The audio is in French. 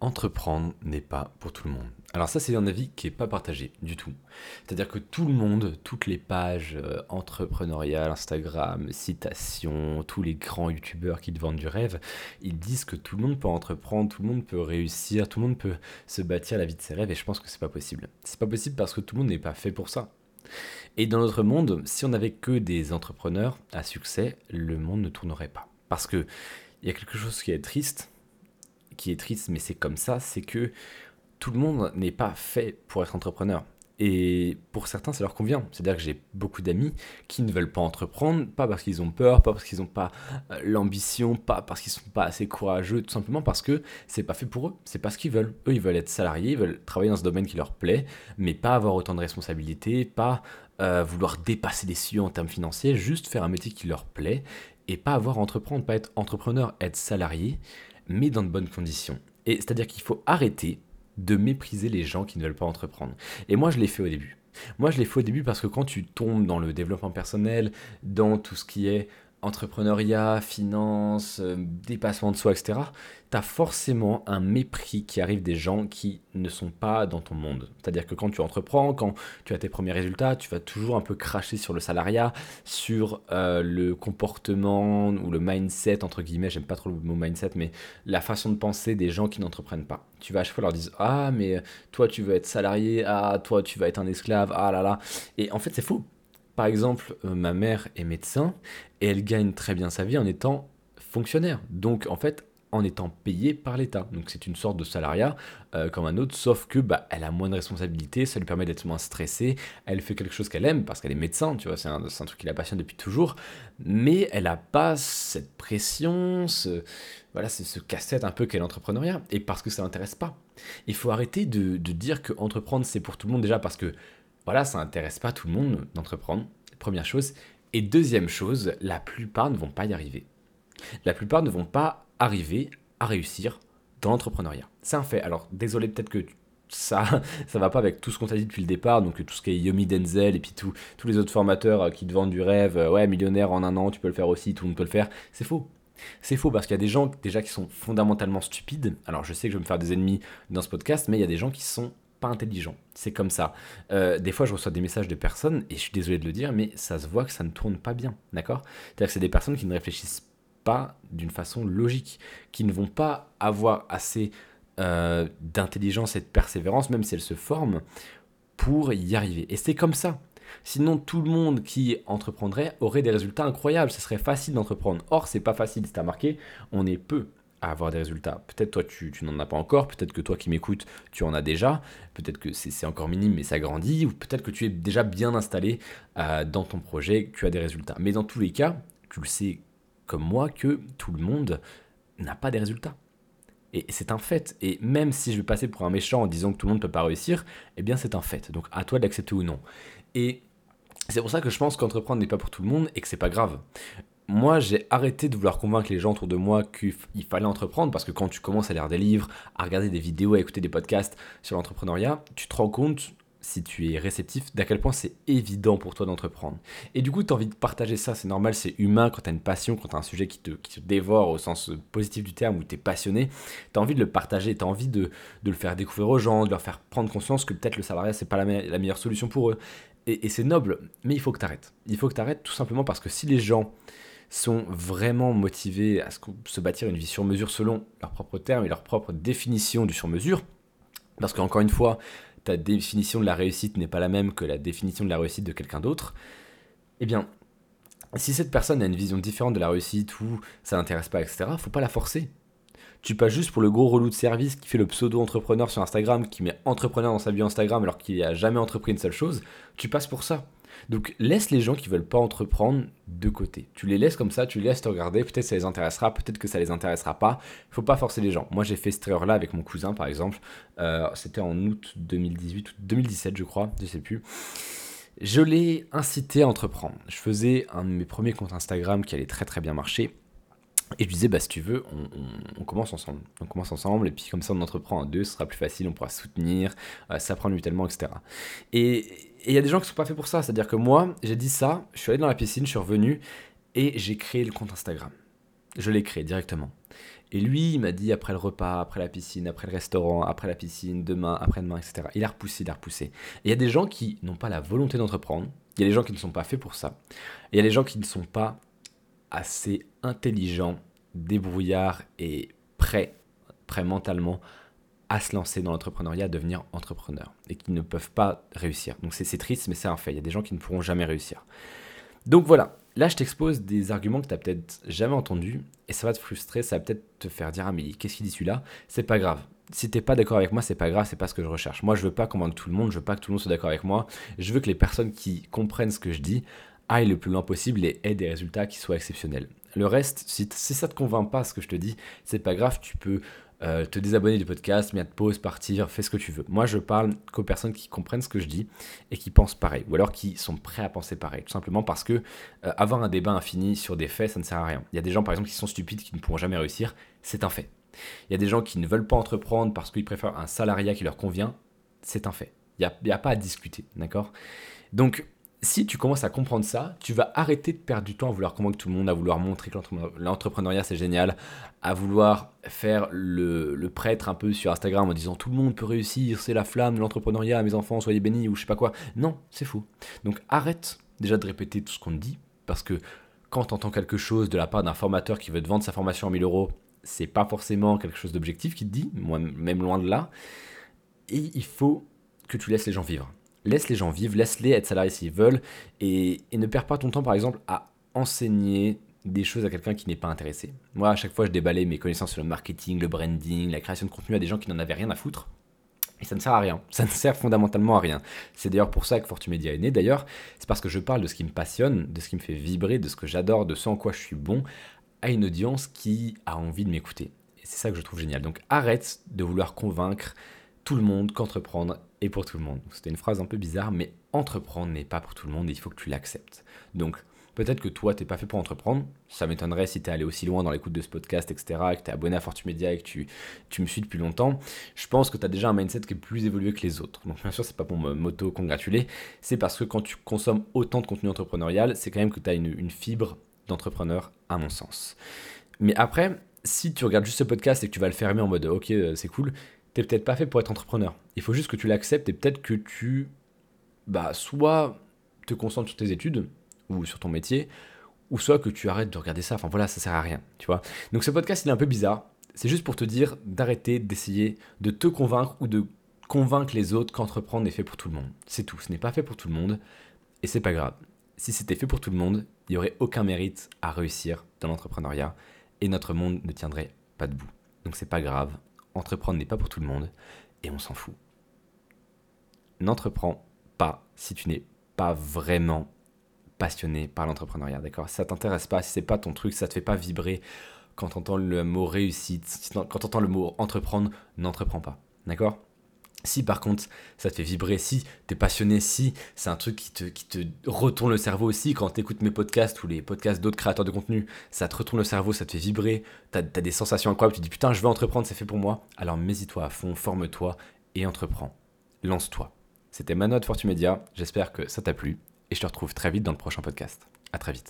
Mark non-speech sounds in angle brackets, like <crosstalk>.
entreprendre n'est pas pour tout le monde. Alors ça, c'est un avis qui n'est pas partagé du tout. C'est-à-dire que tout le monde, toutes les pages euh, entrepreneuriales, Instagram, citations, tous les grands youtubeurs qui te vendent du rêve, ils disent que tout le monde peut entreprendre, tout le monde peut réussir, tout le monde peut se bâtir la vie de ses rêves, et je pense que c'est pas possible. C'est pas possible parce que tout le monde n'est pas fait pour ça. Et dans notre monde, si on n'avait que des entrepreneurs à succès, le monde ne tournerait pas. Parce que il y a quelque chose qui est triste, qui est triste, mais c'est comme ça, c'est que tout le monde n'est pas fait pour être entrepreneur. Et pour certains, ça leur convient. C'est-à-dire que j'ai beaucoup d'amis qui ne veulent pas entreprendre, pas parce qu'ils ont peur, pas parce qu'ils n'ont pas euh, l'ambition, pas parce qu'ils sont pas assez courageux, tout simplement parce que c'est pas fait pour eux. C'est pas ce qu'ils veulent. Eux, ils veulent être salariés, ils veulent travailler dans ce domaine qui leur plaît, mais pas avoir autant de responsabilités, pas euh, vouloir dépasser les cieux en termes financiers, juste faire un métier qui leur plaît et pas avoir à entreprendre, pas être entrepreneur, être salarié, mais dans de bonnes conditions. Et c'est-à-dire qu'il faut arrêter de mépriser les gens qui ne veulent pas entreprendre. Et moi, je l'ai fait au début. Moi, je l'ai fait au début parce que quand tu tombes dans le développement personnel, dans tout ce qui est entrepreneuriat, finance, euh, dépassement de soi, etc., tu as forcément un mépris qui arrive des gens qui ne sont pas dans ton monde. C'est-à-dire que quand tu entreprends, quand tu as tes premiers résultats, tu vas toujours un peu cracher sur le salariat, sur euh, le comportement ou le mindset, entre guillemets, j'aime pas trop le mot mindset, mais la façon de penser des gens qui n'entreprennent pas. Tu vas à chaque fois leur dire Ah, mais toi tu veux être salarié, ah, toi tu vas être un esclave, ah là là. Et en fait, c'est faux. Par exemple, euh, ma mère est médecin et elle gagne très bien sa vie en étant fonctionnaire. Donc en fait, en étant payée par l'État. Donc c'est une sorte de salariat euh, comme un autre, sauf que bah, elle a moins de responsabilités, ça lui permet d'être moins stressée, elle fait quelque chose qu'elle aime parce qu'elle est médecin, tu vois, c'est un, truc qui la passionne depuis toujours, mais elle n'a pas cette pression, ce, voilà, ce casse-tête un peu qu'est l'entrepreneuriat, et parce que ça n'intéresse pas. Il faut arrêter de, de dire que entreprendre c'est pour tout le monde déjà parce que voilà, ça n'intéresse pas tout le monde d'entreprendre, première chose. Et deuxième chose, la plupart ne vont pas y arriver. La plupart ne vont pas arriver à réussir dans l'entrepreneuriat. C'est un fait. Alors, désolé, peut-être que ça, <laughs> ça va pas avec tout ce qu'on t'a dit depuis le départ, donc tout ce qui est Yomi Denzel et puis tous les autres formateurs euh, qui te vendent du rêve, euh, ouais, millionnaire en un an, tu peux le faire aussi, tout le monde peut le faire. C'est faux. C'est faux parce qu'il y a des gens déjà qui sont fondamentalement stupides. Alors je sais que je vais me faire des ennemis dans ce podcast, mais il y a des gens qui sont pas intelligent. C'est comme ça. Euh, des fois, je reçois des messages de personnes, et je suis désolé de le dire, mais ça se voit que ça ne tourne pas bien. D'accord? C'est-à-dire que c'est des personnes qui ne réfléchissent pas d'une façon logique, qui ne vont pas avoir assez euh, d'intelligence et de persévérance, même si elles se forment, pour y arriver. Et c'est comme ça. Sinon, tout le monde qui entreprendrait aurait des résultats incroyables. Ce serait facile d'entreprendre. Or, c'est pas facile. C'est à marquer, on est peu avoir des résultats. Peut-être toi tu, n'en as pas encore, peut-être que toi qui m'écoutes tu en as déjà, peut-être que c'est encore minime mais ça grandit, ou peut-être que tu es déjà bien installé euh, dans ton projet, que tu as des résultats. Mais dans tous les cas, tu le sais comme moi que tout le monde n'a pas des résultats. Et c'est un fait. Et même si je vais passer pour un méchant en disant que tout le monde ne peut pas réussir, eh bien c'est un fait. Donc à toi d'accepter ou non. Et c'est pour ça que je pense qu'entreprendre n'est pas pour tout le monde et que c'est pas grave moi, j'ai arrêté de vouloir convaincre les gens autour de moi qu'il fallait entreprendre parce que quand tu commences à lire des livres, à regarder des vidéos, à écouter des podcasts sur l'entrepreneuriat, tu te rends compte, si tu es réceptif, d'à quel point c'est évident pour toi d'entreprendre. Et du coup, tu as envie de partager ça, c'est normal, c'est humain quand tu as une passion, quand tu as un sujet qui te, dévore au sens positif du terme, où tu es passionné, tu as envie de le partager, tu as envie de, le faire découvrir aux gens, de leur faire prendre conscience que peut-être le salariat, c'est pas la, la meilleure solution pour eux. Et, et c'est noble, mais il faut que tu arrêtes. Il faut que tu arrêtes tout simplement parce que si les gens sont vraiment motivés à se bâtir une vie sur mesure selon leurs propres termes et leur propre définition du sur mesure. Parce qu'encore une fois, ta définition de la réussite n'est pas la même que la définition de la réussite de quelqu'un d'autre. Eh bien, si cette personne a une vision différente de la réussite ou ça n'intéresse pas, etc., faut pas la forcer. Tu passes juste pour le gros relou de service qui fait le pseudo-entrepreneur sur Instagram, qui met entrepreneur dans sa vie Instagram alors qu'il n'a jamais entrepris une seule chose, tu passes pour ça. Donc laisse les gens qui veulent pas entreprendre de côté. Tu les laisses comme ça, tu les laisses te regarder, peut-être ça les intéressera, peut-être que ça les intéressera pas. Il faut pas forcer les gens. Moi j'ai fait cette erreur-là avec mon cousin par exemple. Euh, c'était en août 2018 ou 2017 je crois, je sais plus. Je l'ai incité à entreprendre. Je faisais un de mes premiers comptes Instagram qui allait très très bien marcher. Et je lui disais, bah, si tu veux, on, commence ensemble. On commence ensemble, et puis comme ça, on entreprend à deux, ce sera plus facile, on pourra soutenir, euh, s'apprendre mutuellement, etc. Et il y a des gens qui ne sont pas faits pour ça. C'est-à-dire que moi, j'ai dit ça, je suis allé dans la piscine, je suis revenu, et j'ai créé le compte Instagram. Je l'ai créé directement. Et lui, il m'a dit après le repas, après la piscine, après le restaurant, après la piscine, demain, après-demain, etc. Il a repoussé, il a repoussé. Il y a des gens qui n'ont pas la volonté d'entreprendre. Il y a des gens qui ne sont pas faits pour ça. Il y a des gens qui ne sont pas assez intelligents, débrouillards et prêts, prêts mentalement à se lancer dans l'entrepreneuriat, à devenir entrepreneur, et qui ne peuvent pas réussir. Donc c'est triste, mais c'est un fait. Il y a des gens qui ne pourront jamais réussir. Donc voilà, là je t'expose des arguments que tu n'as peut-être jamais entendus, et ça va te frustrer, ça va peut-être te faire dire, ah mais qu'est-ce qu'il dit celui-là? C'est pas grave. Si t'es pas d'accord avec moi, c'est pas grave, c'est pas ce que je recherche. Moi, je veux pas convaincre tout le monde, je veux pas que tout le monde soit d'accord avec moi. Je veux que les personnes qui comprennent ce que je dis aillent le plus loin possible et aient des résultats qui soient exceptionnels. Le reste, si, ça te convainc pas ce que je te dis, c'est pas grave, tu peux euh, te désabonner du podcast, mettre pause, partir, fais ce que tu veux. Moi, je parle qu'aux personnes qui comprennent ce que je dis et qui pensent pareil, ou alors qui sont prêts à penser pareil, tout simplement parce que euh, avoir un débat infini sur des faits, ça ne sert à rien. Il y a des gens, par exemple, qui sont stupides, qui ne pourront jamais réussir, c'est un fait. Il y a des gens qui ne veulent pas entreprendre parce qu'ils préfèrent un salariat qui leur convient, c'est un fait. Il n'y a, a pas à discuter, d'accord? Donc, si tu commences à comprendre ça, tu vas arrêter de perdre du temps à vouloir convaincre tout le monde, à vouloir montrer que l'entrepreneuriat c'est génial, à vouloir faire le, prêtre un peu sur Instagram en disant tout le monde peut réussir, c'est la flamme de l'entrepreneuriat, mes enfants, soyez bénis ou je sais pas quoi. Non, c'est faux. Donc arrête déjà de répéter tout ce qu'on te dit, parce que quand tu entends quelque chose de la part d'un formateur qui veut te vendre sa formation en 1000 euros, c'est pas forcément quelque chose d'objectif qui te dit, moi même loin de là. Et il faut que tu laisses les gens vivre laisse les gens vivre, laisse-les être salariés s'ils veulent, et, ne perds pas ton temps, par exemple, à enseigner des choses à quelqu'un qui n'est pas intéressé. Moi, à chaque fois, je déballais mes connaissances sur le marketing, le branding, la création de contenu à des gens qui n'en avaient rien à foutre. Et ça ne sert à rien. Ça ne sert fondamentalement à rien. C'est d'ailleurs pour ça que Fortumedia est né. D'ailleurs, c'est parce que je parle de ce qui me passionne, de ce qui me fait vibrer, de ce que j'adore, de ce en quoi je suis bon, à une audience qui a envie de m'écouter. Et c'est ça que je trouve génial. Donc arrête de vouloir convaincre tout le monde qu'entreprendre est pour tout le monde. C'était une phrase un peu bizarre, mais entreprendre n'est pas pour tout le monde et il faut que tu l'acceptes. Donc, peut-être que toi, tu n'es pas fait pour entreprendre. Ça m'étonnerait si tu es allé aussi loin dans l'écoute de ce podcast, etc., et que tu es abonné à Fortumedia et que tu, tu me suis depuis longtemps. Je pense que tu as déjà un mindset qui est plus évolué que les autres. Donc, bien sûr, c'est pas pour m'auto-congratuler, c'est parce que quand tu consommes autant de contenu entrepreneurial, c'est quand même que tu as une, une fibre d'entrepreneur, à mon sens. Mais après, si tu regardes juste ce podcast et que tu vas le fermer en mode ok, euh, c'est cool, t'es peut-être pas fait pour être entrepreneur. Il faut juste que tu l'acceptes et peut-être que tu, bah, soit te concentres sur tes études ou sur ton métier, ou soit que tu arrêtes de regarder ça. Enfin voilà, ça sert à rien, tu vois. Donc ce podcast, il est un peu bizarre. C'est juste pour te dire d'arrêter d'essayer de te convaincre ou de convaincre les autres qu'entreprendre est fait pour tout le monde. C'est tout. Ce n'est pas fait pour tout le monde et c'est pas grave. Si c'était fait pour tout le monde, il n'y aurait aucun mérite à réussir dans l'entrepreneuriat et notre monde ne tiendrait pas debout. Donc c'est pas grave, entreprendre n'est pas pour tout le monde et on s'en fout. N'entreprends pas si tu n'es pas vraiment passionné par l'entrepreneuriat, d'accord? Ça t'intéresse pas, si c'est pas ton truc, si ça te fait pas vibrer quand tu entends le mot réussite, quand tu entends le mot entreprendre, n'entreprends pas, d'accord? Si par contre ça te fait vibrer, si tu es passionné, si c'est un truc qui te, qui te retourne le cerveau aussi, quand tu écoutes mes podcasts ou les podcasts d'autres créateurs de contenu, ça te retourne le cerveau, ça te fait vibrer, tu as, des sensations incroyables, tu te dis putain je veux entreprendre, c'est fait pour moi, alors mets-y-toi à fond, forme-toi et entreprends. Lance-toi. C'était Mano de Fortumedia, j'espère que ça t'a plu et je te retrouve très vite dans le prochain podcast. À très vite.